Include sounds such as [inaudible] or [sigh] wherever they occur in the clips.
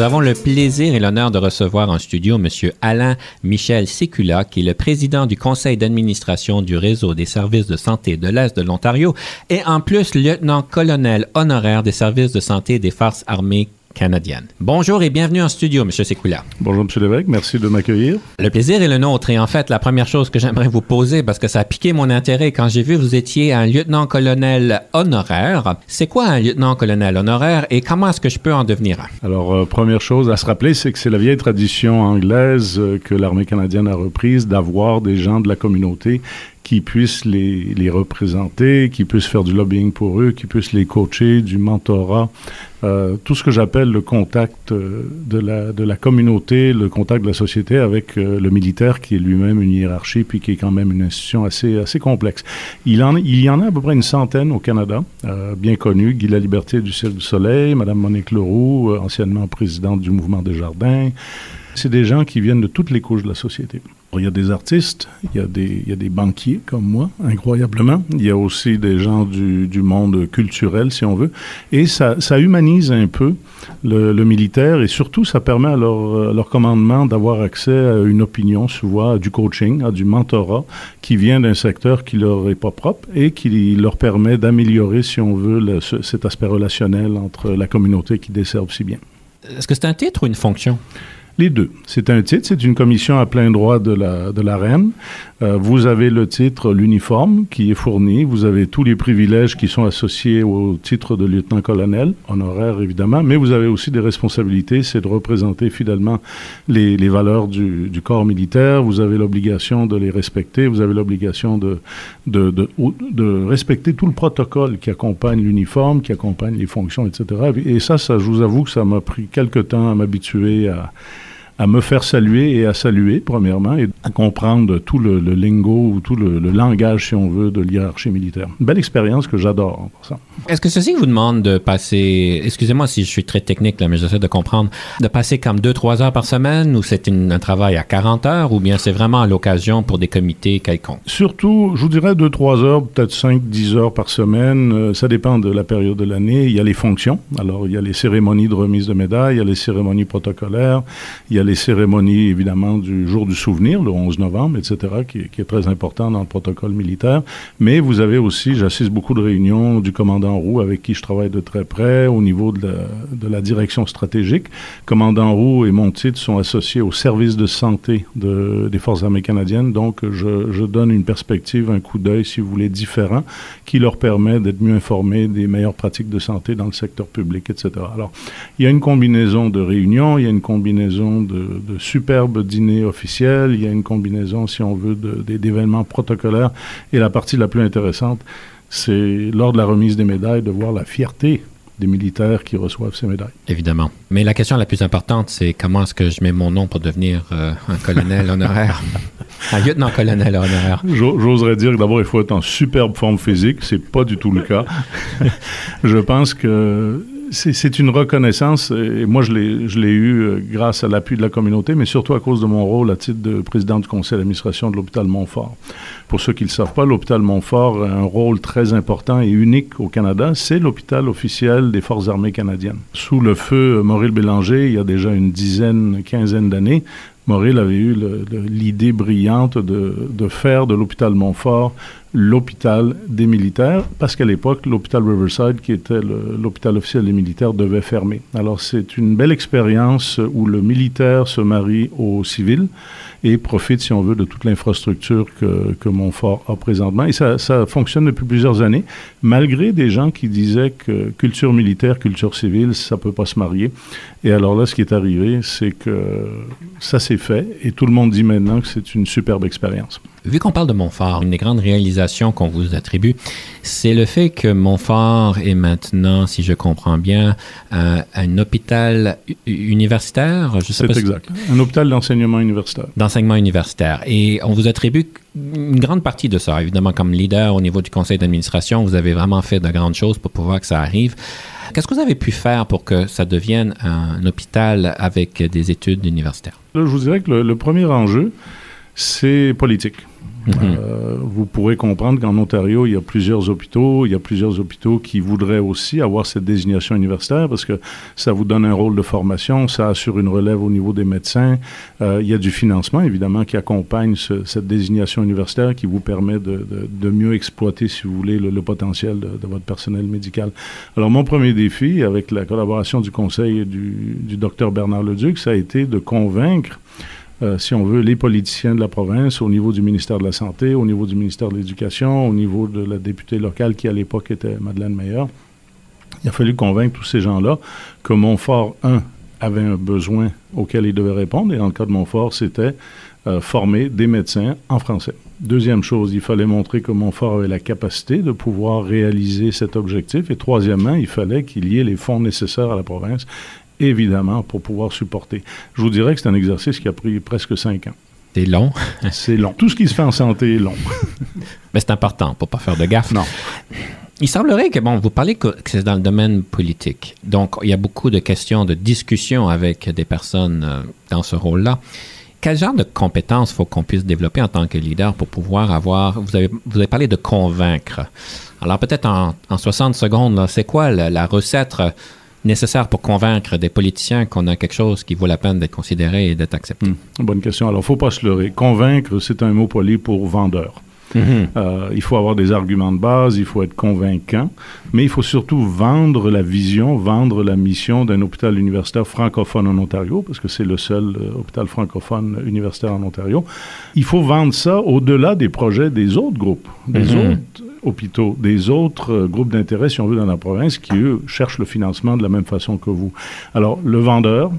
Nous avons le plaisir et l'honneur de recevoir en studio M. Alain Michel Sécula, qui est le président du conseil d'administration du réseau des services de santé de l'Est de l'Ontario et en plus lieutenant-colonel honoraire des services de santé des forces armées canadienne. Bonjour et bienvenue en studio, M. Sekoula. Bonjour, M. Lévesque. Merci de m'accueillir. Le plaisir est le nôtre. Et en fait, la première chose que j'aimerais vous poser, parce que ça a piqué mon intérêt quand j'ai vu que vous étiez un lieutenant-colonel honoraire, c'est quoi un lieutenant-colonel honoraire et comment est-ce que je peux en devenir un? Alors, euh, première chose à se rappeler, c'est que c'est la vieille tradition anglaise euh, que l'armée canadienne a reprise d'avoir des gens de la communauté qui puissent les, les, représenter, qui puissent faire du lobbying pour eux, qui puissent les coacher, du mentorat, euh, tout ce que j'appelle le contact euh, de la, de la communauté, le contact de la société avec euh, le militaire qui est lui-même une hiérarchie puis qui est quand même une institution assez, assez complexe. Il, en, il y en a à peu près une centaine au Canada, bien connus, Guy Liberté du Cirque du Soleil, Madame Monique Leroux, anciennement présidente du Mouvement des Jardins. C'est des gens qui viennent de toutes les couches de la société. Il y a des artistes, il y a des, banquiers comme moi, incroyablement. Il y a aussi des gens du, monde culturel, si on veut. Et ça, humanise un peu le, militaire et surtout, ça permet à leur, commandement d'avoir accès à une opinion, souvent à du coaching, à du mentorat qui vient d'un secteur qui leur est pas propre et qui leur permet d'améliorer, si on veut, cet aspect relationnel entre la communauté qui desservent si bien. Est-ce que c'est un titre ou une fonction? Les deux. C'est un titre, c'est une commission à plein droit de la, de la reine. Euh, vous avez le titre, l'uniforme qui est fourni. Vous avez tous les privilèges qui sont associés au titre de lieutenant-colonel, honoraire évidemment, mais vous avez aussi des responsabilités, c'est de représenter fidèlement les, les valeurs du, corps militaire. Vous avez l'obligation de les respecter. Vous avez l'obligation de, de, de, respecter tout le protocole qui accompagne l'uniforme, qui accompagne les fonctions, etc. Et ça, ça, je vous avoue que ça m'a pris quelque temps à m'habituer à à me faire saluer et à saluer, premièrement, et à comprendre tout le, lingo ou tout le, langage, si on veut, de l'hierarchie militaire. Belle expérience que j'adore, en passant. Est-ce que ceci vous demande de passer, excusez-moi si je suis très technique, là, mais j'essaie de comprendre, de passer comme deux, trois heures par semaine, ou c'est un travail à 40 heures, ou bien c'est vraiment à l'occasion pour des comités quelconques? Surtout, je vous dirais deux, trois heures, peut-être cinq, dix heures par semaine. Euh, ça dépend de la période de l'année. Il y a les fonctions. Alors, il y a les cérémonies de remise de médailles, il y a les cérémonies protocolaires, il y a les cérémonies, évidemment, du jour du souvenir, le 11 novembre, etc., qui, qui, est très important dans le protocole militaire. Mais vous avez aussi, j'assiste beaucoup de réunions du commandant Roux, avec qui je travaille de très près au niveau de la, direction stratégique. Commandant Roux et mon titre sont associés au service de santé de, des Forces armées canadiennes. Donc, je, je donne une perspective, un coup d'œil, si vous voulez, différent, qui leur permet d'être mieux informés des meilleures pratiques de santé dans le secteur public, etc. Alors, il y a une combinaison de réunions, il y a une combinaison de de, superbes dîners officiels, il y a une combinaison, si on veut, d'événements protocolaires. Et la partie la plus intéressante, c'est lors de la remise des médailles de voir la fierté des militaires qui reçoivent ces médailles. Évidemment. Mais la question la plus importante, c'est comment est-ce que je mets mon nom pour devenir euh, un colonel [laughs] honoraire, un lieutenant-colonel honoraire. J'oserais dire que d'abord, il faut être en superbe forme physique. C'est pas du tout le cas. [laughs] je pense que c'est une reconnaissance, et moi je l'ai eu euh, grâce à l'appui de la communauté, mais surtout à cause de mon rôle à titre de président du conseil d'administration de l'hôpital Montfort. Pour ceux qui ne le savent pas, l'hôpital Montfort a un rôle très important et unique au Canada. C'est l'hôpital officiel des Forces armées canadiennes. Sous le feu Maurice Bélanger, il y a déjà une dizaine, quinzaine d'années, Maurice avait eu l'idée brillante de, faire de l'hôpital Montfort l'hôpital des militaires, parce qu'à l'époque, l'hôpital Riverside, qui était l'hôpital officiel des militaires, devait fermer. Alors c'est une belle expérience où le militaire se marie au civil et profite, si on veut, de toute l'infrastructure que, que Montfort a présentement. Et ça, ça fonctionne depuis plusieurs années, malgré des gens qui disaient que culture militaire, culture civile, ça peut pas se marier. Et alors là, ce qui est arrivé, c'est que ça s'est fait et tout le monde dit maintenant que c'est une superbe expérience. Vu qu'on parle de Montfort, une des grandes réalisations qu'on vous attribue, c'est le fait que Montfort est maintenant, si je comprends bien, un, un hôpital universitaire? C'est exact. Un hôpital d'enseignement universitaire. D'enseignement universitaire. Et on vous attribue une grande partie de ça. Évidemment, comme leader au niveau du conseil d'administration, vous avez vraiment fait de grandes choses pour pouvoir que ça arrive. Qu'est-ce que vous avez pu faire pour que ça devienne un hôpital avec des études universitaires? je vous dirais que le premier enjeu, c'est politique. Euh, vous pourrez comprendre qu'en Ontario, il y a plusieurs hôpitaux. Il y a plusieurs hôpitaux qui voudraient aussi avoir cette désignation universitaire parce que ça vous donne un rôle de formation, ça assure une relève au niveau des médecins. Euh, il y a du financement, évidemment, qui accompagne cette désignation universitaire qui vous permet de, mieux exploiter, si vous voulez, le, potentiel de, de, votre personnel médical. Alors, mon premier défi, avec la collaboration du conseil du, du docteur Bernard Leduc, ça a été de convaincre euh, si on veut, les politiciens de la province, au niveau du ministère de la Santé, au niveau du ministère de l'Éducation, au niveau de la députée locale qui, à l'époque, était Madeleine Meyer. Il a fallu convaincre tous ces gens-là que Montfort, un, avait un besoin auquel il devait répondre, et dans le cas de Montfort, c'était euh, former des médecins en français. Deuxième chose, il fallait montrer que Montfort avait la capacité de pouvoir réaliser cet objectif. Et troisièmement, il fallait qu'il y ait les fonds nécessaires à la province évidemment, pour pouvoir supporter. Je vous dirais que c'est un exercice qui a pris presque cinq ans. C'est long. c'est long. Tout ce qui se fait en santé est long. [laughs] Mais c'est important pour pas faire de gaffe. Non. Il semblerait que, bon, vous parlez que, c'est dans le domaine politique. Donc, il y a beaucoup de questions, de discussions avec des personnes euh, dans ce rôle-là. Quel genre de compétences faut qu'on puisse développer en tant que leader pour pouvoir avoir, vous avez, vous avez parlé de convaincre. Alors peut-être en, en 60 secondes, c'est quoi la, la recette nécessaire pour convaincre des politiciens qu'on a quelque chose qui vaut la peine d'être considéré et d'être accepté? Hmm. bonne question. Alors, faut pas se leurrer. Convaincre, c'est un mot poli pour vendeur. Mhm. Euh, il faut avoir des arguments de base, il faut être convaincant, mais il faut surtout vendre la vision, vendre la mission d'un hôpital universitaire francophone en Ontario, parce que c'est le seul euh, hôpital francophone universitaire en Ontario. Il faut vendre ça au-delà des projets des autres groupes, des mhm. autres hôpitaux, des autres euh, groupes d'intérêt, si on veut, dans la province, qui, eux, cherchent le financement de la même façon que vous. Alors, le vendeur,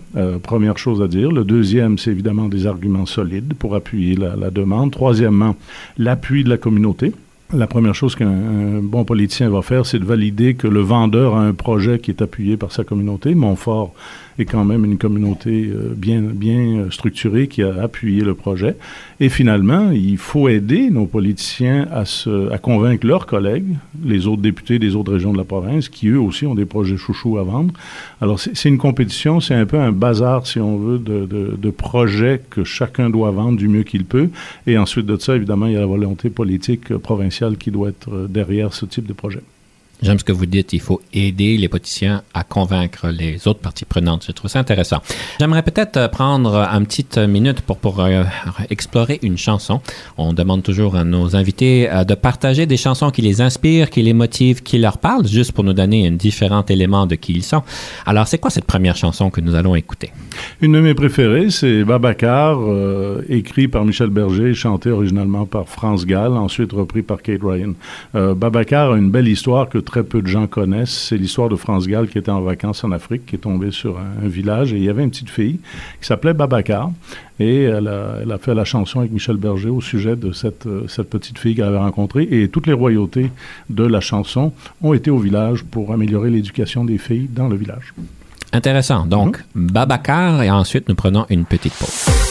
première chose à dire. Le deuxième, c'est évidemment des arguments solides pour appuyer la, la demande. Troisièmement, l'appui de la communauté. La première chose qu'un bon politicien va faire, c'est de valider que le vendeur a un projet qui est appuyé par sa communauté. Montfort est quand même une communauté euh, bien, bien structurée qui a appuyé le projet. Et finalement, il faut aider nos politiciens à, se, à convaincre leurs collègues, les autres députés des autres régions de la province, qui eux aussi ont des projets chouchous à vendre. Alors, c'est une compétition, c'est un peu un bazar, si on veut, de, de, de projets que chacun doit vendre du mieux qu'il peut. Et ensuite de ça, évidemment, il y a la volonté politique provinciale qui doit être euh, derrière ce type de projet. J'aime ce que vous dites, il faut aider les politiciens à convaincre les autres parties prenantes. Je trouve ça intéressant. J'aimerais peut-être euh, prendre une petite minute pour, pour euh, explorer une chanson. On demande toujours à nos invités euh, de partager des chansons qui les inspirent, qui les motivent, qui leur parlent, juste pour nous donner un différent élément de qui ils sont. Alors, c'est quoi cette première chanson que nous allons écouter? Une de mes préférées, c'est Babacar, écrit par Michel Berger, chanté originalement par France Gall, ensuite repris par Kate Ryan. Babacar a une belle histoire que très peu de gens connaissent. C'est l'histoire de France Gall qui était en vacances en Afrique, qui est tombée sur un, village et il y avait une petite fille qui s'appelait Babacar. Et elle a, fait la chanson avec Michel Berger au sujet de cette, euh, cette petite fille qu'elle avait rencontrée. Et toutes les royautés de la chanson ont été au village pour améliorer l'éducation des filles dans le village. Intéressant. Donc, mmh. Babacar et ensuite nous prenons une petite pause.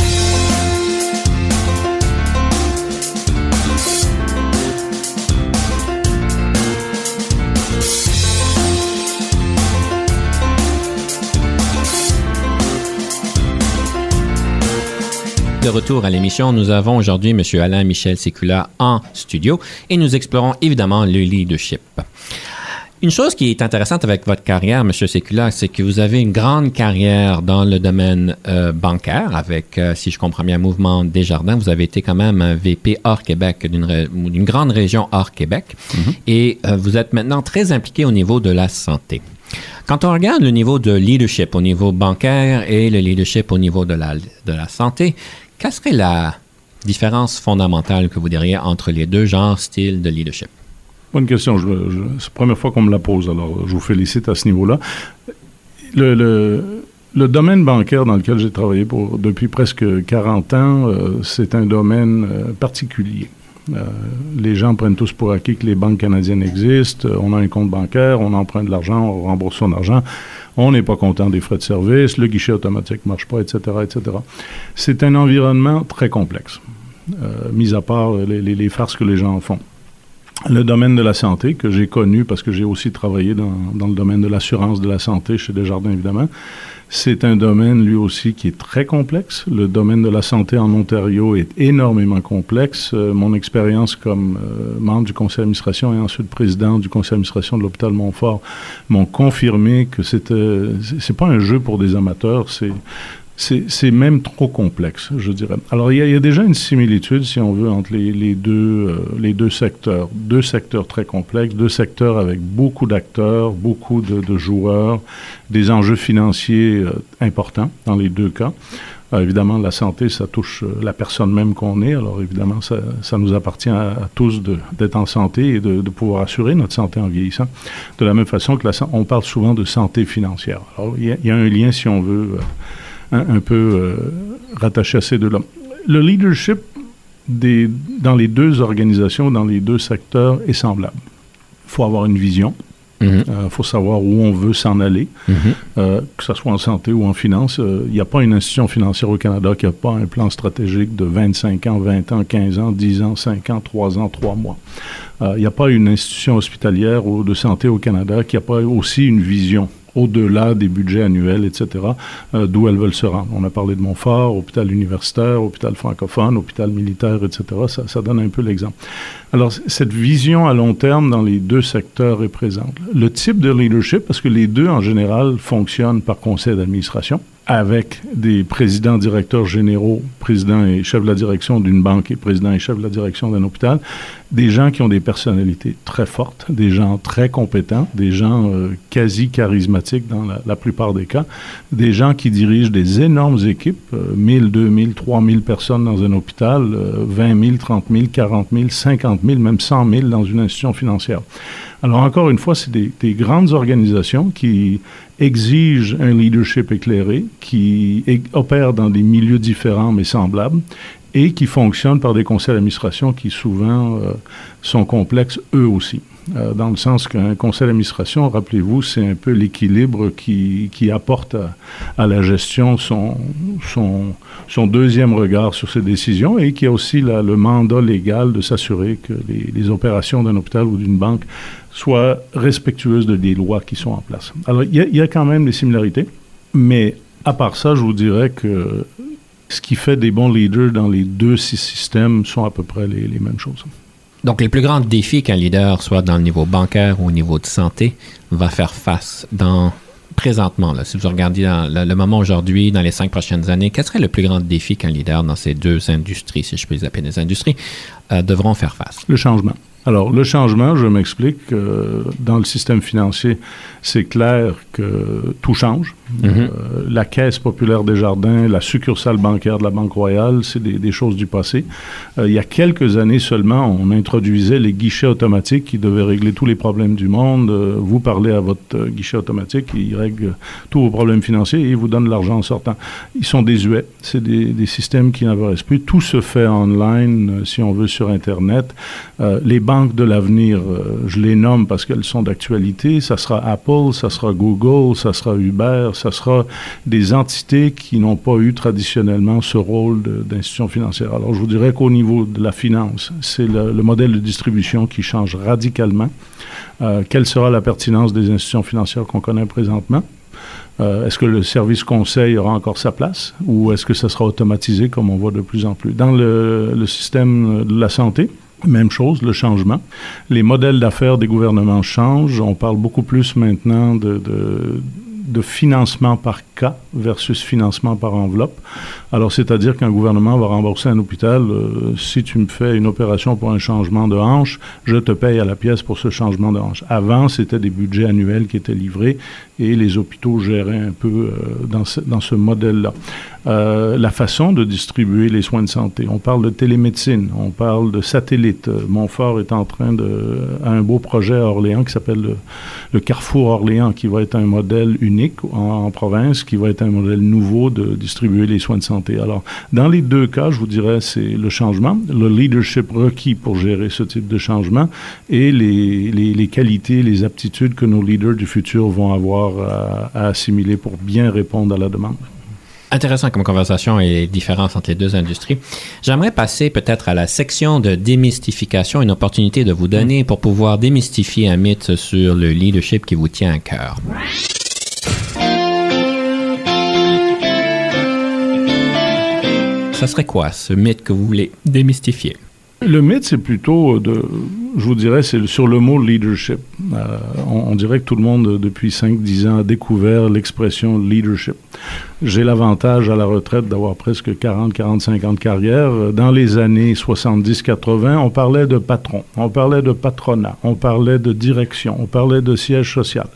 De retour à l'émission, nous avons aujourd'hui M. Alain Michel Sécula en studio et nous explorons évidemment le leadership. Une chose qui est intéressante avec votre carrière, M. Sécula, c'est que vous avez une grande carrière dans le domaine euh, bancaire avec, euh, si je comprends bien, Mouvement Desjardins. Vous avez été quand même un VP hors Québec, d'une ré- grande région hors Québec. Et euh, vous êtes maintenant très impliqué au niveau de la santé. Quand on regarde le niveau de leadership au niveau bancaire et le leadership au niveau de la, de la santé, quelle serait la différence fondamentale que vous diriez entre les deux genres styles de leadership? Bonne question. C'est la première fois qu'on me la pose, alors je vous félicite à ce niveau-là. Le, domaine bancaire dans lequel j'ai travaillé pour, depuis presque 40 ans, euh, c'est un domaine euh, particulier. Euh, les gens prennent tous pour acquis que les banques canadiennes existent. Euh, On a un compte bancaire, on emprunte de l'argent, on rembourse son argent. On n'est pas content des frais de service, le guichet automatique ne marche pas, etc., etc. C'est un environnement très complexe, euh, mis à part les, farces que les gens en font le domaine de la santé, que j'ai connu parce que j'ai aussi travaillé dans, dans le domaine de l'assurance de la santé chez Desjardins, évidemment. C'est un domaine, lui aussi, qui est très complexe. Le domaine de la santé en Ontario est énormément complexe. Euh, mon expérience comme euh, membre du conseil d'administration et ensuite président du conseil d'administration de l'hôpital Montfort m'ont confirmé que c'était, c'est- c'est pas un jeu pour des amateurs, c'est, c'est même trop complexe, je dirais. Alors, il y, a, déjà une similitude, si on veut, entre les, deux, euh, les deux secteurs. Deux secteurs très complexes, deux secteurs avec beaucoup d'acteurs, beaucoup de, joueurs, des enjeux financiers euh, importants dans les deux cas. Euh, évidemment, la santé, ça touche la personne même qu'on est. Alors, évidemment, ça, nous appartient à, tous d'être en santé et de, pouvoir assurer notre santé en vieillissant. De la même façon que la, on parle souvent de santé financière. Alors, il y a un lien, si on veut, euh, un, peu euh, rattaché à ces deux-là. Le leadership des, dans les deux organisations, dans les deux secteurs, est semblable. Il faut avoir une vision. Il faut savoir où on veut s'en aller, Mhm. euh, que ce soit en santé ou en finance. Euh, Il n'y a pas une institution financière au Canada qui n'a pas un plan stratégique de 25 ans, 20 ans, 15 ans, 10 ans, 5 ans, 3 ans, 3 mois. Euh, Il n'y a pas une institution hospitalière ou de santé au Canada qui n'a pas aussi une vision au-delà des budgets annuels, etc., euh, d'où elles veulent se rendre. On a parlé de Montfort, hôpital universitaire, hôpital francophone, hôpital militaire, etc. Ça, ça donne un peu l'exemple. Alors, cette vision à long terme dans les deux secteurs est présente. Le type de leadership, parce que les deux, en général, fonctionnent par conseil d'administration. Avec des présidents, directeurs généraux, présidents et chefs de la direction d'une banque et présidents et chefs de la direction d'un hôpital, des gens qui ont des personnalités très fortes, des gens très compétents, des gens euh, quasi charismatiques dans la, plupart des cas, des gens qui dirigent des énormes équipes, euh, 1000, 2000, 3000 personnes dans un hôpital, 20 000, 30 000, 40 000, 50 000, même 100 000 dans une institution financière. Alors encore une fois, c'est des, des, grandes organisations qui exigent un leadership éclairé, qui opèrent dans des milieux différents mais semblables et qui fonctionnent par des conseils d'administration qui souvent euh, sont complexes eux aussi. Euh, dans le sens qu'un conseil d'administration, rappelez-vous, c'est un peu l'équilibre qui, qui, apporte à, la gestion son, son, son, deuxième regard sur ses décisions et qui a aussi le mandat légal de s'assurer que les, opérations d'un hôpital ou d'une banque soient respectueuses de des lois qui sont en place. Alors, il y, a quand même des similarités, mais à part ça, je vous dirais que ce qui fait des bons leaders dans les deux systèmes sont à peu près les mêmes choses. Donc, les plus grands défis qu'un leader, soit dans le niveau bancaire ou au niveau de santé, va faire face dans présentement, là, si vous regardez dans le, moment aujourd'hui, dans les cinq prochaines années, quel serait le plus grand défi qu'un leader dans ces deux industries, si je peux les appeler des industries, euh, devront faire face? Le changement. Alors, le changement, je m'explique, euh, dans le système financier, c'est clair que tout change. Mm-hmm. euh, la Caisse populaire des jardins, la succursale bancaire de la Banque royale, c'est des, des, choses du passé. Euh, il y a quelques années seulement, on introduisait les guichets automatiques qui devaient régler tous les problèmes du monde. Vous parlez à votre guichet automatique, il règle tous vos problèmes financiers et il vous donne l'argent en sortant. Ils sont désuets. C'est des, des, systèmes qui n'apparaissent plus. Tout se fait online, si on veut, sur Internet. les banques de l'avenir, je les nomme parce qu'elles sont d'actualité. Ça sera Apple, ça sera Google, ça sera Uber, ça sera des entités qui n'ont pas eu traditionnellement ce rôle d'institution financière. Alors, je vous dirais qu'au niveau de la finance, c'est le, le, modèle de distribution qui change radicalement. Euh, quelle sera la pertinence des institutions financières qu'on connaît présentement? Euh, est-ce que le service conseil aura encore sa place ou est-ce que ça sera automatisé comme on voit de plus en plus? Dans le système de la santé, même chose, le changement. Les modèles d'affaires des gouvernements changent. On parle beaucoup plus maintenant de, de de financement par versus financement par enveloppe. Alors, c'est-à-dire qu'un gouvernement va rembourser un hôpital, euh, si tu me fais une opération pour un changement de hanche, je te paye à la pièce pour ce changement de hanche. Avant, c'était des budgets annuels qui étaient livrés et les hôpitaux géraient un peu euh, dans ce, dans ce modèle-là. Euh, la façon de distribuer les soins de santé. On parle de télémédecine, on parle de satellite. Montfort est en train de a un beau projet à Orléans qui s'appelle le, le, Carrefour Orléans, qui va être un modèle unique en, en, province, qui va être un modèle nouveau de distribuer les soins de santé. Alors, dans les deux cas, je vous dirais, c'est le changement, le leadership requis pour gérer ce type de changement et les, les, les qualités, les aptitudes que nos leaders du futur vont avoir à, à assimiler pour bien répondre à la demande intéressant comme conversation et les différences entre les deux industries. J'aimerais passer peut-être à la section de démystification, une opportunité de vous donner pour pouvoir démystifier un mythe sur le leadership qui vous tient à cœur. Ça serait quoi ce mythe que vous voulez démystifier? Le mythe, c'est plutôt de, je vous dirais, c'est sur le mot leadership. Euh, on, on, dirait que tout le monde, depuis 5-10 ans, a découvert l'expression leadership. J'ai l'avantage à la retraite d'avoir presque 40, 45 ans de carrière. Dans les années 70-80, on parlait de patron, on parlait de patronat, on parlait de direction, on parlait de siège social.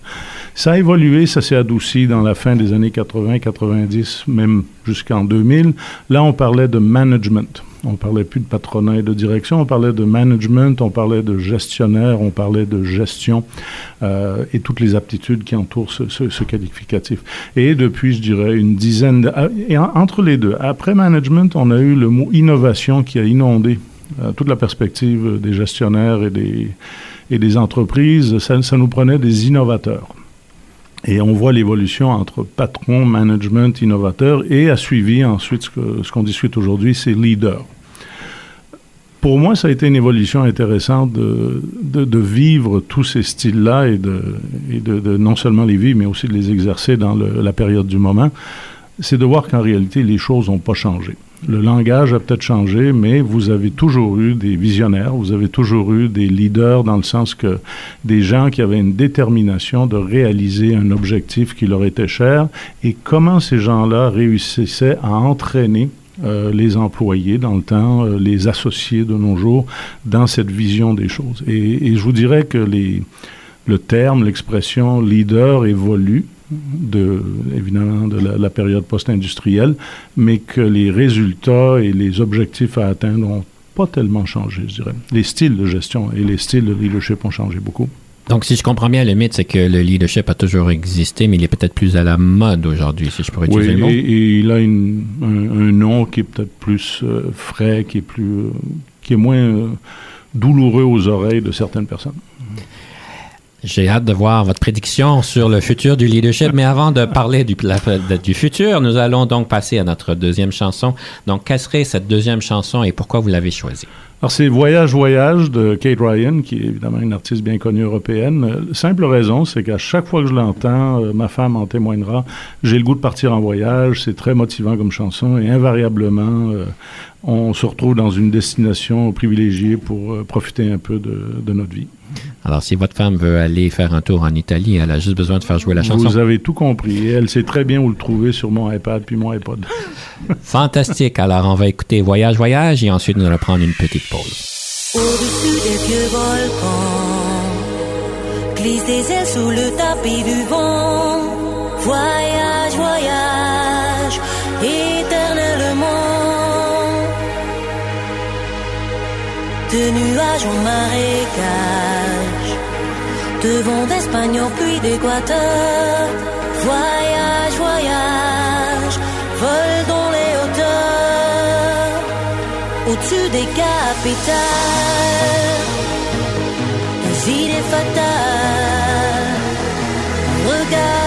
Ça a évolué, ça s'est adouci dans la fin des années 80, 90, même jusqu'en 2000. Là, on parlait de management. On parlait plus de patronat et de direction, on parlait de management, on parlait de gestionnaire, on parlait de gestion euh, et toutes les aptitudes qui entourent ce, ce, ce, qualificatif. Et depuis, je dirais, une dizaine de... Et entre les deux, après management, on a eu le mot innovation qui a inondé euh, toute la perspective des gestionnaires et des, et des entreprises. Ça, ça nous prenait des innovateurs. Et on voit l'évolution entre patron, management, innovateur, et a suivi ensuite ce qu'on ce qu discute aujourd'hui, c'est leader. Pour moi, ça a été une évolution intéressante de, de, de vivre tous ces styles-là et, de, et de, non seulement les vivre, mais aussi de les exercer dans le, la période du moment. C'est de voir qu'en réalité, les choses n'ont pas changé. Le langage a peut-être changé, mais vous avez toujours eu des visionnaires, vous avez toujours eu des leaders dans le sens que des gens qui avaient une détermination de réaliser un objectif qui leur était cher et comment ces gens-là réussissaient à entraîner euh, les employés dans le temps, euh, les associés de nos jours dans cette vision des choses? Et, je vous dirais que le terme, l'expression leader évolue de, évidemment, de la, la période post-industrielle, mais que les résultats et les objectifs à atteindre n'ont pas tellement changé, je dirais. Les styles de gestion et les styles de leadership ont changé beaucoup. Donc, si je comprends bien, le mythe, c'est que le leadership a toujours existé, mais il est peut-être plus à la mode aujourd'hui, si je pourrais utiliser oui, le mot. et, et il a une, un, un nom qui est peut-être plus euh, frais, qui est plus, euh, qui est moins euh, douloureux aux oreilles de certaines personnes. J'ai hâte de voir votre prédiction sur le futur du leadership. Mais avant de parler du, futur, nous allons donc passer à notre deuxième chanson. Donc, quelle serait cette deuxième chanson et pourquoi vous l'avez choisie? Alors, c'est Voyage, Voyage de Kate Ryan, qui est évidemment une artiste bien connue européenne. Simple raison, c'est qu'à chaque fois que je l'entends, euh, ma femme en témoignera, j'ai le goût de partir en voyage. C'est très motivant comme chanson et invariablement, euh, on se retrouve dans une destination privilégiée pour euh, profiter un peu de notre vie. Alors, si votre femme veut aller faire un tour en Italie, elle a juste besoin de faire jouer la chanson. Vous avez tout compris. Et elle sait très bien où le trouver sur mon iPad puis mon iPod. [laughs] Fantastique. Alors, on va écouter Voyage, Voyage et ensuite nous allons prendre une petite pause. Au-dessus des vieux volcans, glisse des ailes sous le tapis du vent. Voyage, De nuages en marécage, de vent d'Espagne pluie d'Équateur. Voyage, voyage, vol dans les hauteurs au-dessus des capitales. Les idées fatales, regarde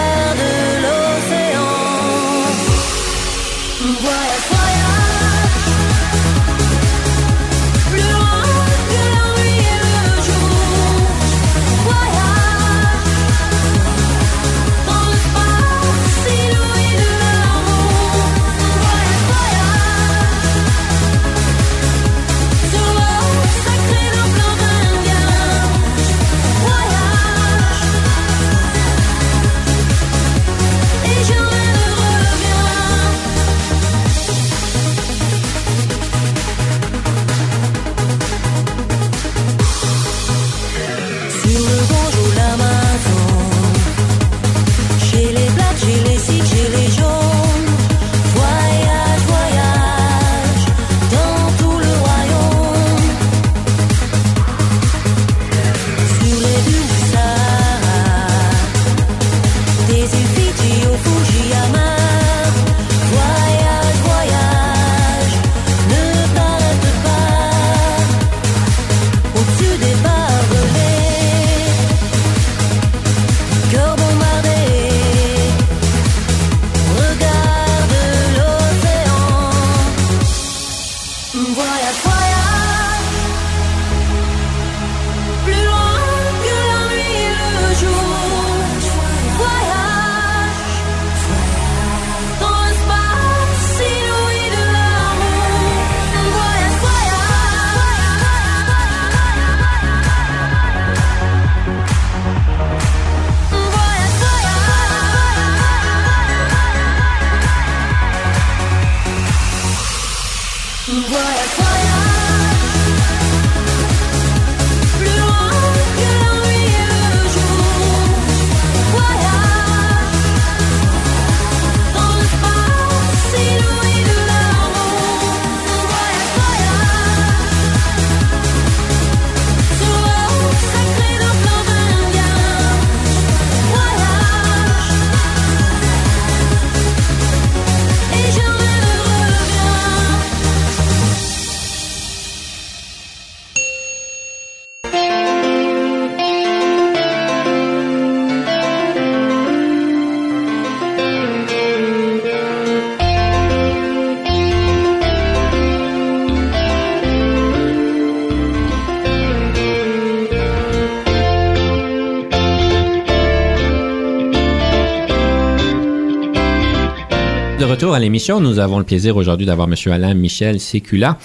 retour à l'émission, nous avons le plaisir aujourd'hui d'avoir M. Alain Michel Sécula.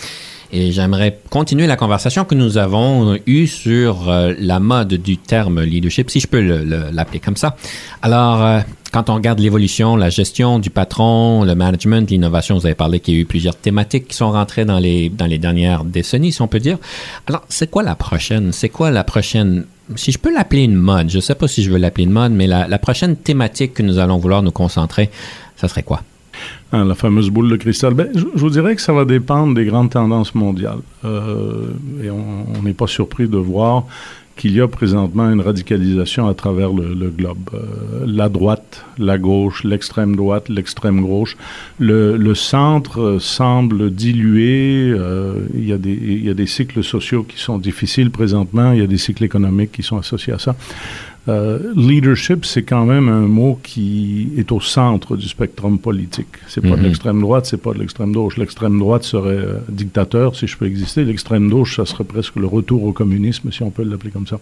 Et j'aimerais continuer la conversation que nous avons eue sur euh, la mode du terme leadership, si je peux le- le- l'appeler comme ça. Alors, euh, quand on regarde l'évolution, la gestion du patron, le management, l'innovation, vous avez parlé qu'il y a eu plusieurs thématiques qui sont rentrées dans les, dans les dernières décennies, si on peut dire. Alors, c'est quoi la prochaine? C'est quoi la prochaine, si je peux l'appeler une mode, je ne sais pas si je veux l'appeler une mode, mais la, la prochaine thématique que nous allons vouloir nous concentrer, ça serait quoi? Hein, la fameuse boule de cristal. Ben, je, vous dirais que ça va dépendre des grandes tendances mondiales. Euh, et on n'est pas surpris de voir qu'il y a présentement une radicalisation à travers le, globe. Euh, la droite, la gauche, l'extrême droite, l'extrême gauche. Le, centre euh, semble dilué. Il y a des cycles sociaux qui sont difficiles présentement. Il y a des cycles économiques qui sont associés à ça. Euh, leadership, c'est quand même un mot qui est au centre du spectrum politique. C'est pas Mhm. de l'extrême droite, c'est pas de l'extrême gauche. L'extrême droite serait euh, dictateur, si je peux exister. L'extrême gauche, ça serait presque le retour au communisme, si on peut l'appeler comme ça.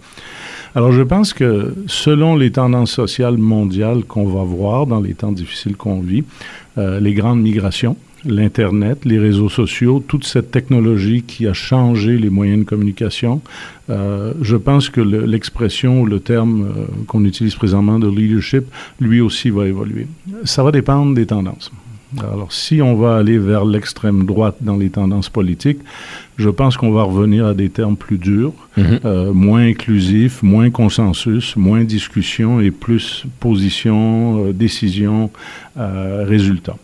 Alors, je pense que selon les tendances sociales mondiales qu'on va voir dans les temps difficiles qu'on vit, euh, les grandes migrations, l'Internet, les réseaux sociaux, toute cette technologie qui a changé les moyens de communication, euh, je pense que le- l'expression ou le terme euh, qu'on utilise présentement de leadership, lui aussi va évoluer. Ça va dépendre des tendances. Alors, si on va aller vers l'extrême droite dans les tendances politiques, je pense qu'on va revenir à des termes plus durs, Mhm. euh, moins inclusifs, moins consensus, moins discussion et plus position, décision, résultat.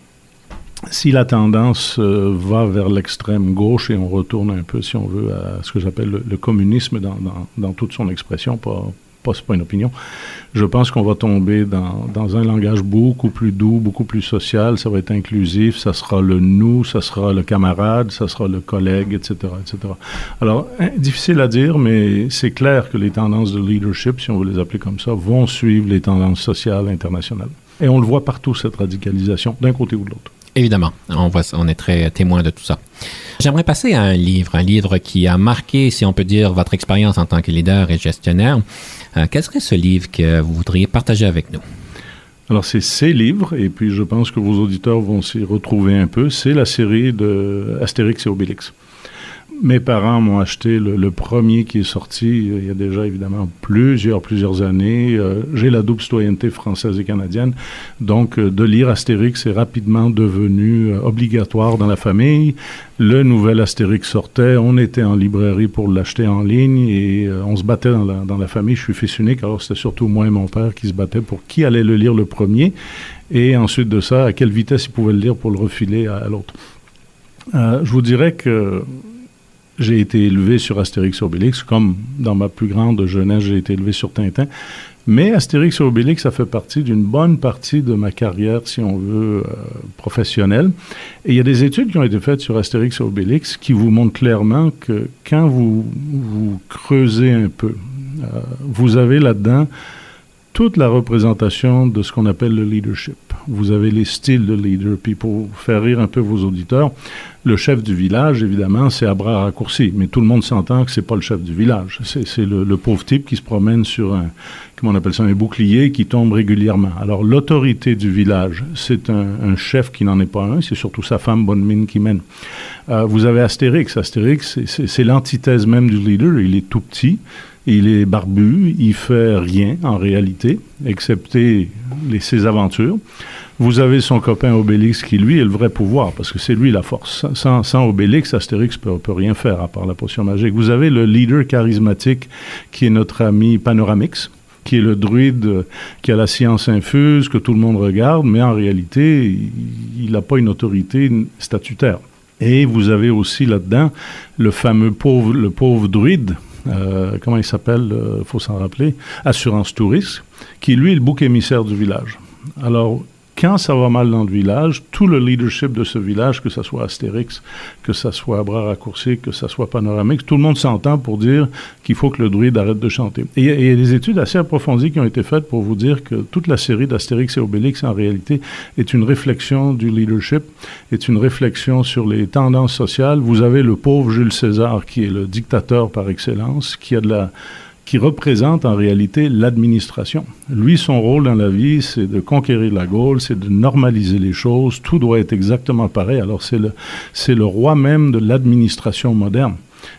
Si la tendance euh, va vers l'extrême gauche et on retourne un peu, si on veut, à ce que j'appelle le, communisme dans toute son expression, pas, pas c'est pas une opinion, je pense qu'on va tomber dans, dans un langage beaucoup plus doux, beaucoup plus social, ça va être inclusif, ça sera le nous, ça sera le camarade, ça sera le collègue, etc., etc. Alors, hein, difficile à dire, mais c'est clair que les tendances de leadership, si on veut les appeler comme ça, vont suivre les tendances sociales internationales. Et on le voit partout, cette radicalisation, d'un côté ou de l'autre. Évidemment, on, on est très témoin de tout ça. J'aimerais passer à un livre, un livre qui a marqué, si on peut dire, votre expérience en tant que leader et gestionnaire. Euh, quel serait ce livre que vous voudriez partager avec nous? Alors, c'est ces livres, et puis je pense que vos auditeurs vont s'y retrouver un peu. C'est la série de Astérix et Obélix. Mes parents m'ont acheté le, premier qui est sorti euh, il y a déjà évidemment plusieurs, plusieurs années. Euh, J'ai la double citoyenneté française et canadienne. Donc, euh, de lire Astérix est rapidement devenu obligatoire dans la famille. Le nouvel Astérix sortait, on était en librairie pour l'acheter en ligne et on se battait dans la, famille. Je suis fils unique, alors c'était surtout moi et mon père qui se battaient pour qui allait le lire le premier et ensuite de ça, à quelle vitesse il pouvait le lire pour le refiler à, à l'autre. Je vous dirais que j'ai été élevé sur Astérix Obélix, comme dans ma plus grande jeunesse, j'ai été élevé sur Tintin. Mais Astérix Obélix, ça fait partie d'une bonne partie de ma carrière, si on veut, euh, professionnelle. Et il y a des études qui ont été faites sur Astérix Obélix qui vous montrent clairement que quand vous, vous creusez un peu, euh, vous avez là-dedans toute la représentation de ce qu'on appelle le leadership. Vous avez les styles de leader. Puis pour faire rire un peu vos auditeurs, le chef du village, évidemment, c'est à bras raccourcis. Mais tout le monde s'entend que c'est pas le chef du village. C'est le, pauvre type qui se promène sur un, comment on appelle ça, un bouclier qui tombe régulièrement. Alors l'autorité du village, c'est un, chef qui n'en est pas un. C'est surtout sa femme bonne mine qui mène. Euh, vous avez Astérix. Astérix, c'est l'antithèse même du leader. Il est tout petit. Il est barbu, il fait rien en réalité, excepté les, ses aventures. Vous avez son copain Obélix qui, lui, est le vrai pouvoir, parce que c'est lui la force. Sans, sans Obélix, Astérix peut, peut rien faire à part la potion magique. Vous avez le leader charismatique qui est notre ami Panoramix, qui est le druide euh, qui a la science infuse, que tout le monde regarde, mais en réalité, il n'a pas une autorité statutaire. Et vous avez aussi là-dedans le fameux le pauvre druide, euh, comment il s'appelle, il faut s'en rappeler, Assurance Touriste, qui lui est le bouc émissaire du village. Alors, quand ça va mal dans le village, tout le leadership de ce village, que ce soit Astérix, que ce soit Bras Raccourci, que ce soit Panoramix, tout le monde s'entend pour dire qu'il faut que le druide arrête de chanter. Et il y, y a des études assez approfondies qui ont été faites pour vous dire que toute la série d'Astérix et Obélix, en réalité, est une réflexion du leadership, est une réflexion sur les tendances sociales. Vous avez le pauvre Jules César, qui est le dictateur par excellence, qui a de la qui représente en réalité l'administration. Lui, son rôle dans la vie, c'est de conquérir la Gaule, c'est de normaliser les choses, tout doit être exactement pareil. Alors c'est le, le roi même de l'administration moderne.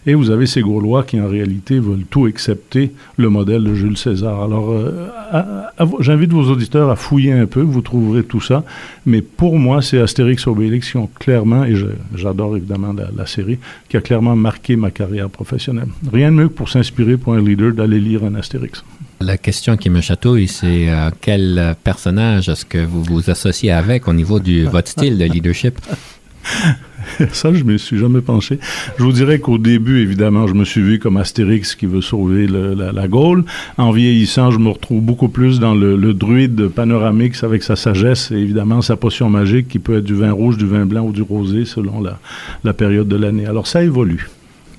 Et vous avez ces Gaulois qui, en réalité, veulent tout accepter le modèle de Jules César. Alors, euh, à- à- j'invite vos auditeurs à fouiller un peu, vous trouverez tout ça. Mais pour moi, c'est Astérix Obélix qui ont clairement, et je- j'adore évidemment la, la série, qui a clairement marqué ma carrière professionnelle. Rien de mieux que pour s'inspirer pour un leader d'aller lire un Astérix. La question qui me chatouille, c'est euh, quel personnage est-ce que vous vous associez avec au niveau de votre style de leadership? [laughs] [laughs] Ça, je me suis jamais penché. Je vous dirais qu'au début, évidemment, je me suis vu comme Astérix qui veut sauver le- la, la Gaule. En vieillissant, je me retrouve beaucoup plus dans le, le druide panoramix avec sa sagesse et évidemment sa potion magique qui peut être du vin rouge, du vin blanc ou du rosé selon la, la période de l'année. Alors ça évolue.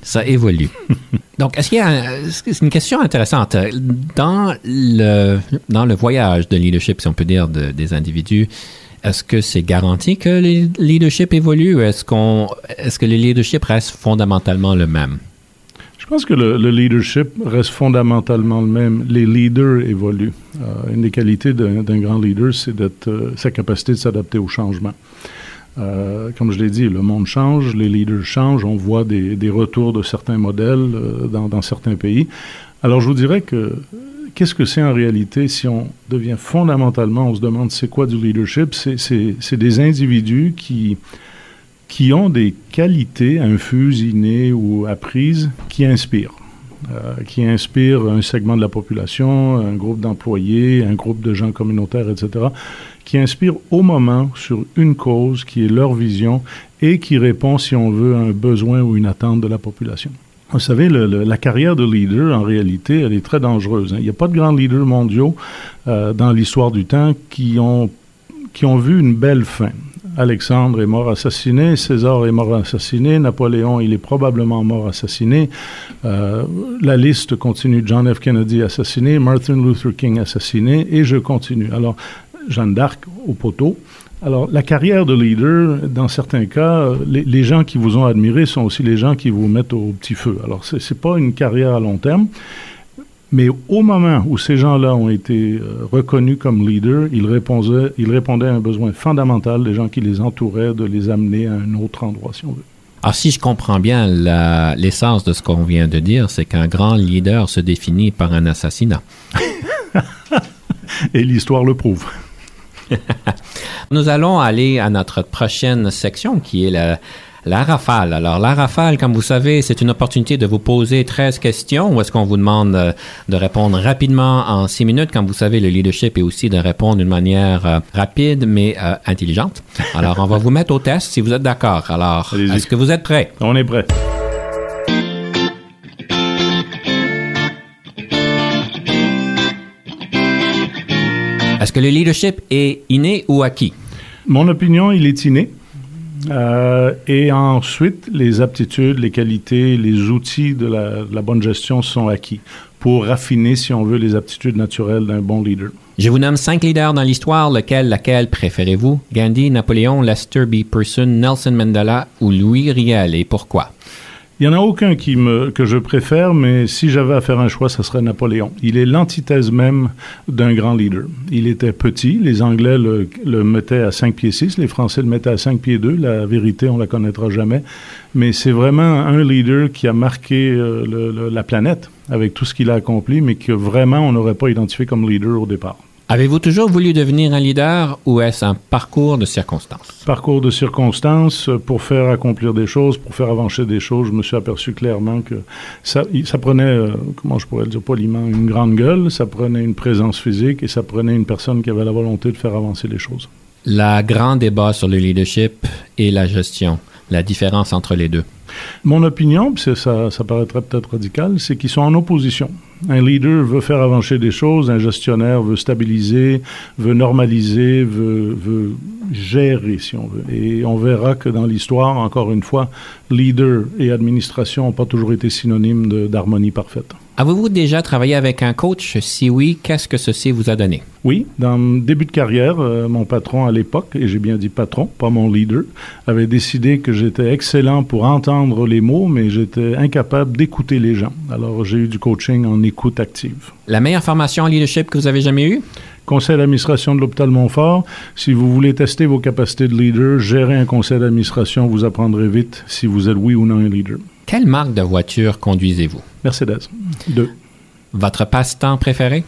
Ça évolue. [laughs] Donc, est-ce qu'il y a un- c'est une question intéressante? Dans le dans le voyage de leadership, si on peut dire, de- des individus. Est-ce que c'est garanti que le leadership évolue ou est-ce qu'on est-ce que le leadership reste fondamentalement le même? Je pense que le, le leadership reste fondamentalement le même. Les leaders évoluent. Euh, une des qualités d'un grand leader, c'est d'être euh, sa capacité de s'adapter au changement. Euh, comme je l'ai dit, le monde change, les leaders changent, on voit des, retours de certains modèles dans certains pays. Alors je vous dirais que qu'est-ce que c'est en réalité si on devient fondamentalement, on se demande c'est quoi du leadership? C'est- des individus qui, qui ont des qualités infuses, innées ou apprises qui inspirent. Euh, qui inspirent un segment de la population, un groupe d'employés, un groupe de gens communautaires, etc., qui inspirent au moment sur une cause qui est leur vision et qui répond, si on veut, à un besoin ou une attente de la population. Vous savez, le- la carrière de leader, en réalité, elle est très dangereuse. hein. Il n'y a pas de grands leaders mondiaux euh, dans l'histoire du temps qui ont, qui ont vu une belle fin. Alexandre est mort assassiné, César est mort assassiné, Napoléon, il est probablement mort assassiné. Euh, la liste continue. John F. Kennedy assassiné, Martin Luther King assassiné, et je continue. Alors, Jeanne d'Arc au poteau. Alors, la carrière de leader, dans certains cas, les, les gens qui vous ont admiré sont aussi les gens qui vous mettent au petit feu. Alors, c'est c'est pas une carrière à long terme. Mais au moment où ces gens-là ont été euh, reconnus comme leaders, ils répondaient, ils répondaient à un besoin fondamental des gens qui les entouraient de les amener à un autre endroit, si on veut. Alors, si je comprends bien l'essence de ce qu'on vient de dire, c'est qu'un grand leader se définit par un assassinat. [laughs] Et l'histoire le prouve. Nous allons aller à notre prochaine section qui est la, la rafale. Alors, la rafale, comme vous savez, c'est une opportunité de vous poser 13 questions où est-ce qu'on vous demande euh, de répondre rapidement en 6 minutes. Comme vous savez, le leadership est aussi de répondre d'une manière euh, rapide mais euh, intelligente. Alors, on va vous mettre au test si vous êtes d'accord. Alors, est-ce que vous êtes prêts? On est prêt. Est-ce que le leadership est inné ou acquis? Mon opinion, il est inné. Euh, et ensuite, les aptitudes, les qualités, les outils de la, de la bonne gestion sont acquis pour raffiner, si on veut, les aptitudes naturelles d'un bon leader. Je vous nomme cinq leaders dans l'histoire. Lequel, laquelle préférez-vous? Gandhi, Napoléon, Lester B. Pearson, Nelson Mandela ou Louis Riel et pourquoi? Il n'y en a aucun qui me, que je préfère, mais si j'avais à faire un choix, ce serait Napoléon. Il est l'antithèse même d'un grand leader. Il était petit, les Anglais le, le mettaient à 5 pieds 6, les Français le mettaient à 5 pieds 2. La vérité, on la connaîtra jamais. Mais c'est vraiment un leader qui a marqué euh, le- le- la planète avec tout ce qu'il a accompli, mais que vraiment on n'aurait pas identifié comme leader au départ. Avez-vous toujours voulu devenir un leader ou est-ce un parcours de circonstances? Parcours de circonstances pour faire accomplir des choses, pour faire avancer des choses, je me suis aperçu clairement que ça, prenait, euh, comment je pourrais le dire poliment, une grande gueule, ça prenait une présence physique et ça prenait une personne qui avait la volonté de faire avancer les choses. La grand débat sur le leadership et la gestion. La différence entre les deux. Mon opinion, ça, ça paraîtrait peut-être radical, c'est qu'ils sont en opposition. Un leader veut faire avancer des choses, un gestionnaire veut stabiliser, veut normaliser, veut, gérer, si on veut. Et on verra que dans l'histoire, encore une fois, leader et administration n'ont pas toujours été synonymes d'harmonie parfaite. Avez-vous déjà travaillé avec un coach? Si oui, qu'est-ce que ceci vous a donné? Oui, dans le début de carrière, euh, mon patron à l'époque, et j'ai bien dit patron, pas mon leader, avait décidé que j'étais excellent pour entendre les mots, mais j'étais incapable d'écouter les gens. Alors j'ai eu du coaching en écoute active. La meilleure formation en leadership que vous avez jamais eue? Conseil d'administration de l'hôpital Montfort, si vous voulez tester vos capacités de leader, gérer un conseil d'administration, vous apprendrez vite si vous êtes oui ou non un leader. Quelle marque de voiture conduisez-vous? Mercedes. Deux. Votre passe-temps préféré?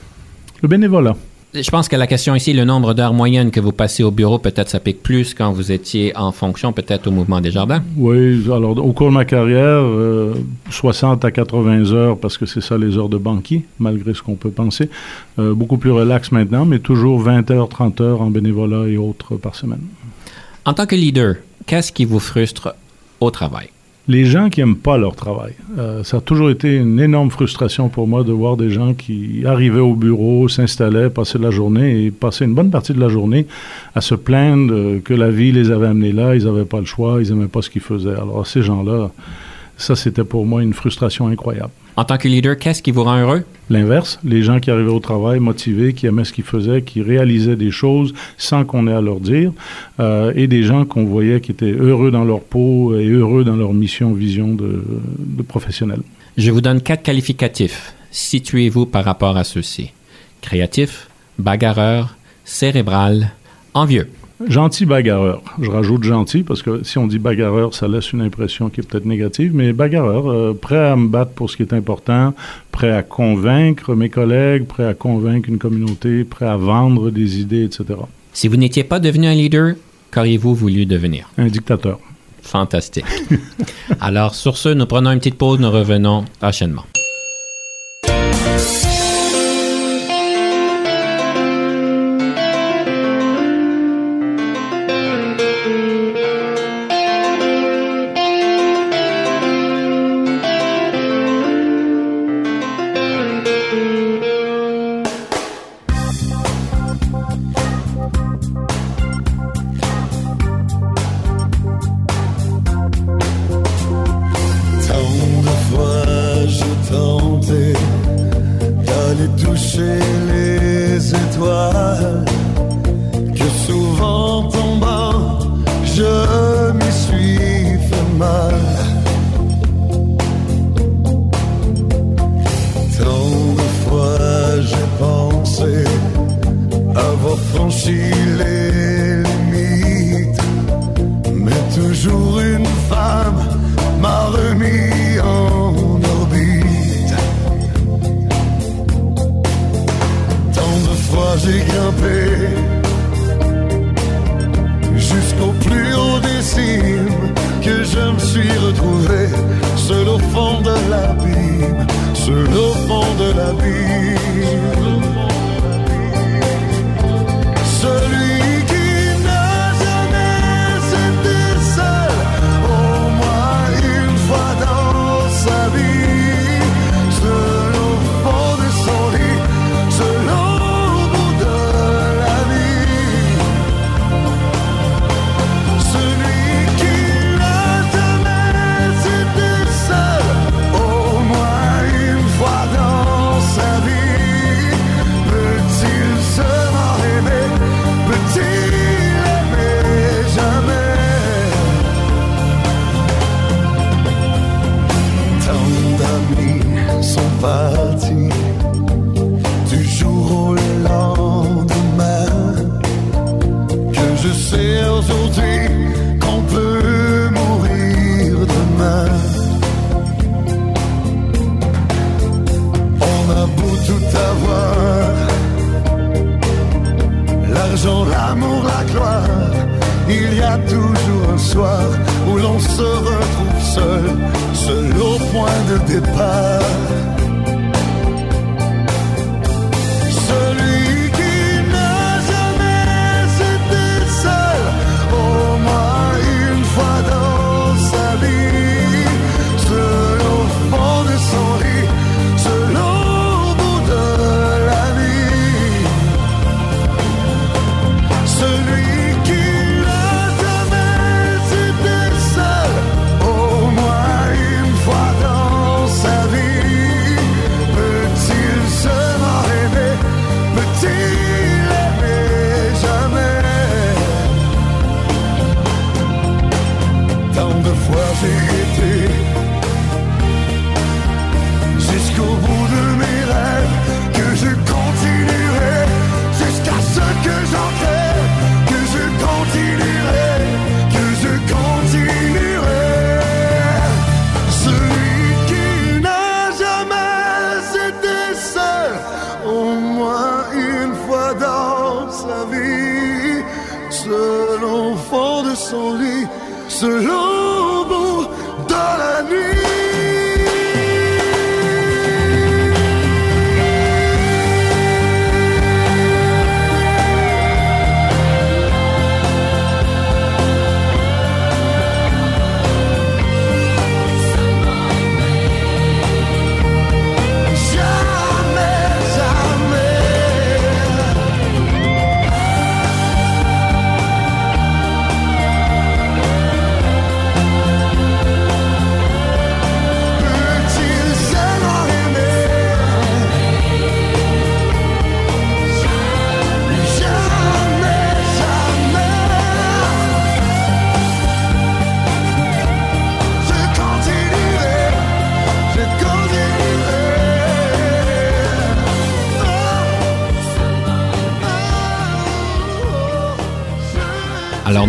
Le bénévolat. Je pense que la question ici, le nombre d'heures moyennes que vous passez au bureau, peut-être ça pique plus quand vous étiez en fonction, peut-être au mouvement des jardins. Oui, alors au cours de ma carrière, euh, 60 à 80 heures, parce que c'est ça les heures de banquier, malgré ce qu'on peut penser. Euh, beaucoup plus relax maintenant, mais toujours 20 heures, 30 heures en bénévolat et autres par semaine. En tant que leader, qu'est-ce qui vous frustre au travail? Les gens qui aiment pas leur travail. Euh, ça a toujours été une énorme frustration pour moi de voir des gens qui arrivaient au bureau, s'installaient, passaient la journée et passaient une bonne partie de la journée à se plaindre euh, que la vie les avait amenés là, ils n'avaient pas le choix, ils n'aimaient pas ce qu'ils faisaient. Alors ces gens-là, ça c'était pour moi une frustration incroyable. En tant que leader, qu'est-ce qui vous rend heureux? L'inverse, les gens qui arrivaient au travail motivés, qui aimaient ce qu'ils faisaient, qui réalisaient des choses sans qu'on ait à leur dire, euh, et des gens qu'on voyait qui étaient heureux dans leur peau et heureux dans leur mission, vision de, de professionnel. Je vous donne quatre qualificatifs. Situez-vous par rapport à ceux-ci. Créatif, bagarreur, cérébral, envieux. Gentil bagarreur. Je rajoute gentil parce que si on dit bagarreur, ça laisse une impression qui est peut-être négative, mais bagarreur, euh, prêt à me battre pour ce qui est important, prêt à convaincre mes collègues, prêt à convaincre une communauté, prêt à vendre des idées, etc. Si vous n'étiez pas devenu un leader, qu'auriez-vous voulu devenir? Un dictateur. Fantastique. [laughs] Alors, sur ce, nous prenons une petite pause, nous revenons prochainement. Avoir l'argent, l'amour, la gloire, il y a toujours un soir où l'on se retrouve seul, seul au point de départ.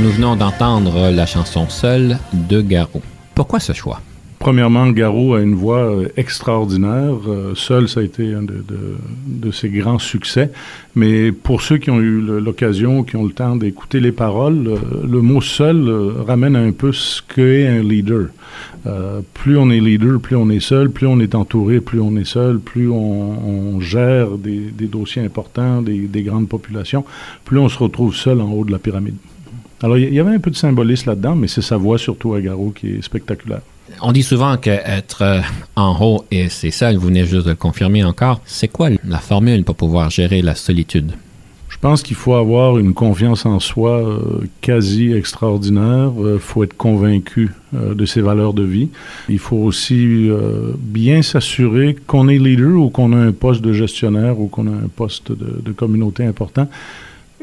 Nous venons d'entendre la chanson Seul de Garou. Pourquoi ce choix? Premièrement, Garou a une voix euh, extraordinaire. Euh, seul, ça a été un de, ses grands succès. Mais pour ceux qui ont eu l'occasion, qui ont le temps d'écouter les paroles, euh, le mot seul ramène un peu ce qu'est un leader. Plus on est leader, plus on est seul, plus on est entouré, plus on est seul, plus on, gère des, dossiers importants, des grandes populations, plus on se retrouve seul en haut de la pyramide. Alors, il y- avait un peu de symbolisme là-dedans, mais c'est sa voix, surtout à Garou, qui est spectaculaire. On dit souvent qu'être euh, en haut et c'est seul, vous venez juste de le confirmer encore. C'est quoi la formule pour pouvoir gérer la solitude? Je pense qu'il faut avoir une confiance en soi euh, quasi extraordinaire. Il faut être convaincu euh, de ses valeurs de vie. Il faut aussi euh, bien s'assurer qu'on est leader ou qu'on a un poste de gestionnaire ou qu'on a un poste de, de communauté important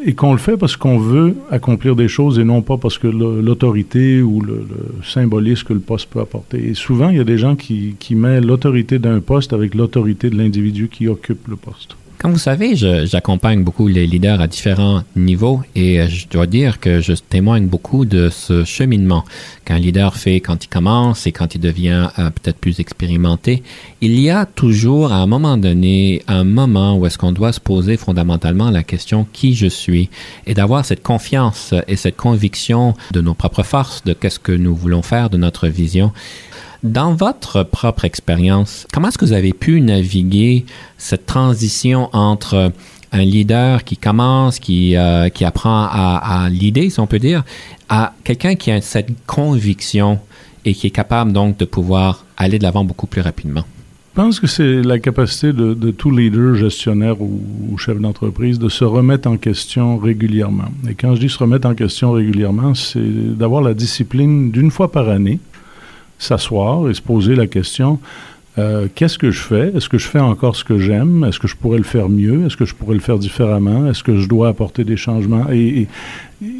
et qu'on le fait parce qu'on veut accomplir des choses et non pas parce que l'autorité ou le, le symbolisme que le poste peut apporter. Et souvent, il y a des gens qui, qui mettent l'autorité d'un poste avec l'autorité de l'individu qui occupe le poste. Comme vous savez, j'accompagne beaucoup les leaders à différents niveaux et euh, je dois dire que je témoigne beaucoup de ce cheminement qu'un leader fait quand il commence et quand il devient euh, peut-être plus expérimenté. Il y a toujours à un moment donné un moment où est-ce qu'on doit se poser fondamentalement la question qui je suis et d'avoir cette confiance et cette conviction de nos propres forces, de qu'est-ce que nous voulons faire, de notre vision. Dans votre propre expérience, comment est-ce que vous avez pu naviguer cette transition entre un leader qui commence, qui, euh, qui apprend à, à l'idée, si on peut dire, à quelqu'un qui a cette conviction et qui est capable donc de pouvoir aller de l'avant beaucoup plus rapidement? Je pense que c'est la capacité de, de tout leader, gestionnaire ou, ou chef d'entreprise de se remettre en question régulièrement. Et quand je dis se remettre en question régulièrement, c'est d'avoir la discipline d'une fois par année, s'asseoir et se poser la question euh, qu'est-ce que je fais? Est-ce que je fais encore ce que j'aime? Est-ce que je pourrais le faire mieux? Est-ce que je pourrais le faire différemment? Est-ce que je dois apporter des changements? Et, et,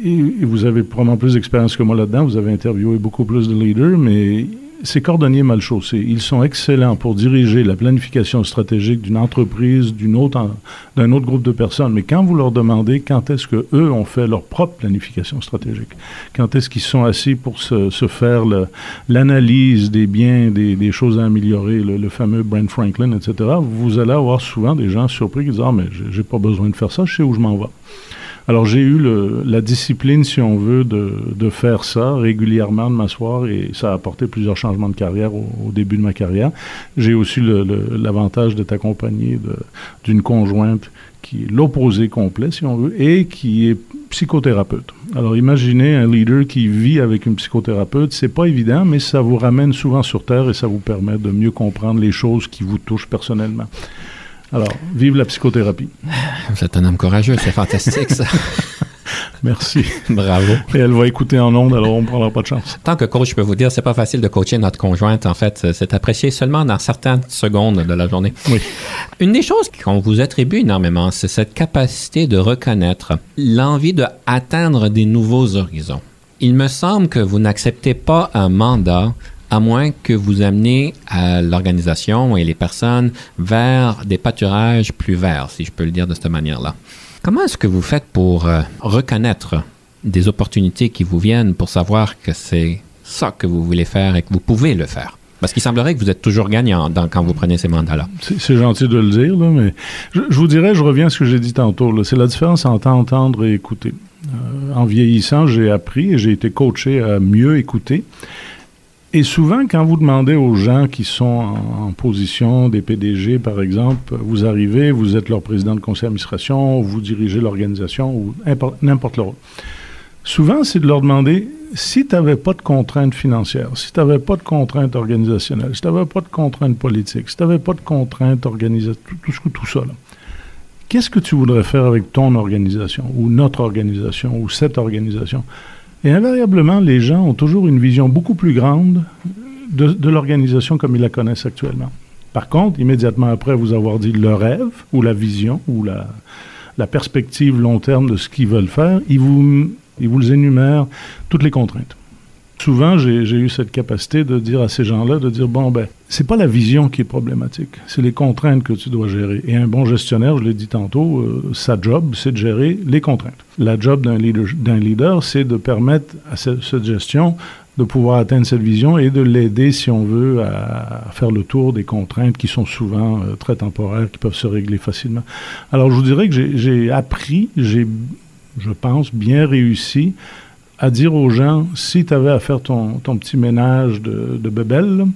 et- vous avez probablement plus d'expérience que moi là-dedans. Vous avez interviewé beaucoup plus de leaders, mais ces cordonniers mal chaussés, ils sont excellents pour diriger la planification stratégique d'une entreprise, d'une autre, d'un autre groupe de personnes. Mais quand vous leur demandez quand est-ce que eux ont fait leur propre planification stratégique, quand est-ce qu'ils sont assis pour se, se faire l'analyse des biens, des, des choses à améliorer, le, le fameux Brent Franklin, etc., vous allez avoir souvent des gens surpris qui disent ah mais j'ai- j'ai pas besoin de faire ça, je sais où je m'en vais. Alors j'ai eu la discipline, si on veut, de, faire ça régulièrement, de m'asseoir, et ça a apporté plusieurs changements de carrière au, début de ma carrière. J'ai aussi l'avantage d'être accompagné d'une conjointe qui est l'opposé complet, si on veut, et qui est psychothérapeute. Alors imaginez un leader qui vit avec une psychothérapeute, c'est pas évident, mais ça vous ramène souvent sur terre et ça vous permet de mieux comprendre les choses qui vous touchent personnellement. Alors, vive la psychothérapie. [laughs] Vous êtes un homme courageux, c'est fantastique ça. [laughs] Merci. Bravo. Et elle va écouter en ondes, alors on ne prendra pas de chance. Tant que coach, je peux vous dire, c'est pas facile de coacher notre conjointe. En fait, c'est apprécié seulement dans certaines secondes de la journée. Oui. Une des choses qu'on vous attribue énormément, c'est cette capacité de reconnaître l'envie d'atteindre des nouveaux horizons. Il me semble que vous n'acceptez pas un mandat à moins que vous ameniez à l'organisation et les personnes vers des pâturages plus verts, si je peux le dire de cette manière-là. Comment est-ce que vous faites pour euh, reconnaître des opportunités qui vous viennent pour savoir que c'est ça que vous voulez faire et que vous pouvez le faire? Parce qu'il semblerait que vous êtes toujours gagnant quand vous prenez ces mandats-là. C'est gentil de le dire, mais je, vous dirais, je reviens à ce que j'ai dit tantôt. C'est la différence entre entendre et écouter. Euh, en vieillissant, j'ai appris et j'ai été coaché à mieux écouter. Et souvent, quand vous demandez aux gens qui sont en, position, des PDG par exemple, vous arrivez, vous êtes leur président de conseil d'administration, vous dirigez l'organisation ou impor- n'importe le rôle. Souvent, c'est de leur demander si tu n'avais pas de contraintes financières, si tu n'avais pas de contraintes organisationnelles, si tu n'avais pas de contraintes politiques, si tu n'avais pas de contraintes organisationnelles, tout, tout, tout ça, qu'est-ce que tu voudrais faire avec ton organisation ou notre organisation ou cette organisation? Et invariablement, les gens ont toujours une vision beaucoup plus grande de, l'organisation comme ils la connaissent actuellement. Par contre, immédiatement après vous avoir dit le rêve ou la vision ou la, la perspective long terme de ce qu'ils veulent faire, ils vous, ils vous énumèrent toutes les contraintes. Souvent, j'ai eu cette capacité de dire à ces gens-là, de dire, bon, ben, c'est pas la vision qui est problématique, c'est les contraintes que tu dois gérer. Et un bon gestionnaire, je l'ai dit tantôt, euh, sa job, c'est de gérer les contraintes. La job d'un leader, c'est de permettre à ce- cette gestion de pouvoir atteindre cette vision et de l'aider, si on veut, à, faire le tour des contraintes qui sont souvent euh, très temporaires, qui peuvent se régler facilement. Alors, je vous dirais que j'ai appris, j'ai, je pense, bien réussi à dire aux gens, si tu avais à faire ton, ton petit ménage de, de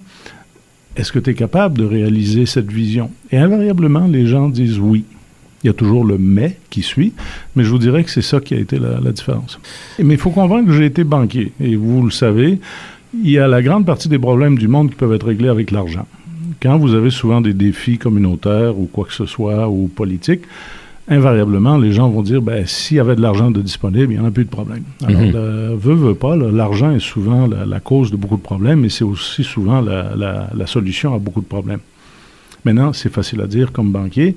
est-ce que tu es capable de réaliser cette vision? Et invariablement, les gens disent oui. Il y a toujours le mais qui suit, mais je vous dirais que c'est ça qui a été la, la différence. Mais il faut comprendre que j'ai été banquier, et vous le savez, il y a la grande partie des problèmes du monde qui peuvent être réglés avec l'argent. Quand vous avez souvent des défis communautaires ou quoi que ce soit, ou politiques, invariablement, les gens vont dire, ben, s'il y avait de l'argent de disponible, il n'y en a plus de problème. Alors, Mhm. le- veut, veut pas, l'argent est souvent la, la cause de beaucoup de problèmes, mais c'est aussi souvent la, la- la solution à beaucoup de problèmes. Maintenant, c'est facile à dire comme banquier,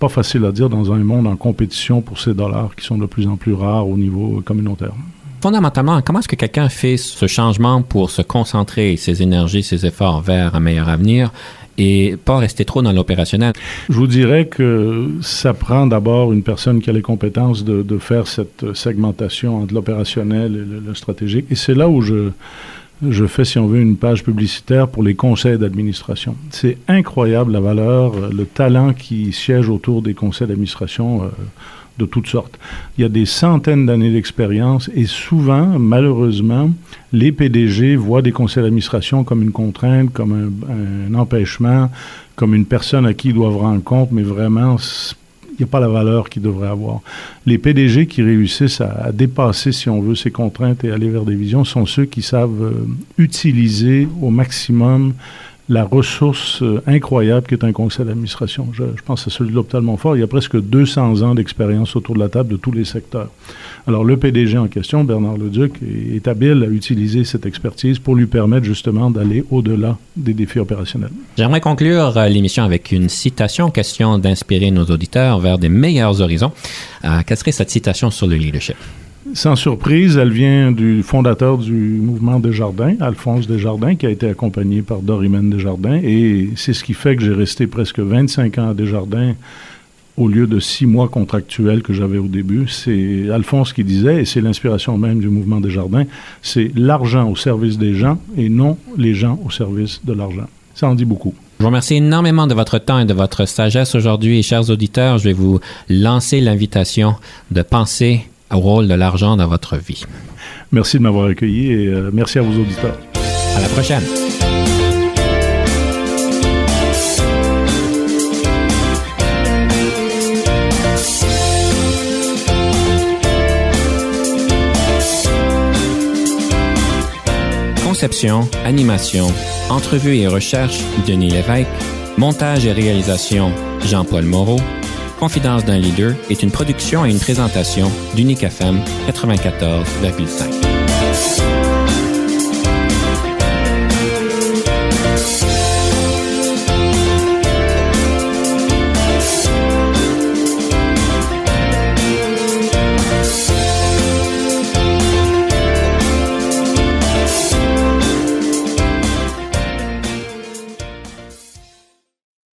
pas facile à dire dans un monde en compétition pour ces dollars qui sont de plus en plus rares au niveau communautaire. Fondamentalement, comment est-ce que quelqu'un fait ce changement pour se concentrer ses énergies, ses efforts vers un meilleur avenir et pas rester trop dans l'opérationnel? Je vous dirais que ça prend d'abord une personne qui a les compétences de, faire cette segmentation entre l'opérationnel et le, stratégique. Et c'est là où je, je fais, si on veut, une page publicitaire pour les conseils d'administration. C'est incroyable la valeur, le talent qui siège autour des conseils d'administration. euh, de toutes sortes. Il y a des centaines d'années d'expérience et souvent, malheureusement, les PDG voient des conseils d'administration comme une contrainte, comme un, empêchement, comme une personne à qui ils doivent rendre compte, mais vraiment, il n'y a pas la valeur qu'ils devraient avoir. Les PDG qui réussissent à, à dépasser, si on veut, ces contraintes et aller vers des visions sont ceux qui savent euh, utiliser au maximum la ressource euh, incroyable qui est un conseil d'administration. Je, pense à celui de l'hôpital Montfort. Il y a presque 200 ans d'expérience autour de la table de tous les secteurs. Alors, le PDG en question, Bernard Leduc, est, est habile à utiliser cette expertise pour lui permettre justement d'aller au-delà des défis opérationnels. J'aimerais conclure euh, l'émission avec une citation, question d'inspirer nos auditeurs vers des meilleurs horizons. Euh, quelle serait cette citation sur le leadership? Sans surprise, elle vient du fondateur du mouvement Desjardins, Alphonse Desjardins, qui a été accompagné par Dorimène Desjardins. Et c'est ce qui fait que j'ai resté presque 25 ans à Desjardins au lieu de six mois contractuels que j'avais au début. C'est Alphonse qui disait, et c'est l'inspiration même du mouvement Desjardins, c'est l'argent au service des gens et non les gens au service de l'argent. Ça en dit beaucoup. Je vous remercie énormément de votre temps et de votre sagesse aujourd'hui. Et chers auditeurs, je vais vous lancer l'invitation de penser rôle de l'argent dans votre vie. Merci de m'avoir accueilli et euh, merci à vos auditeurs. À la prochaine. Conception, animation, entrevue et recherche, Denis Lévesque. Montage et réalisation, Jean-Paul Moreau. Confidence d'un leader est une production et une présentation d'Unique FM 94,5.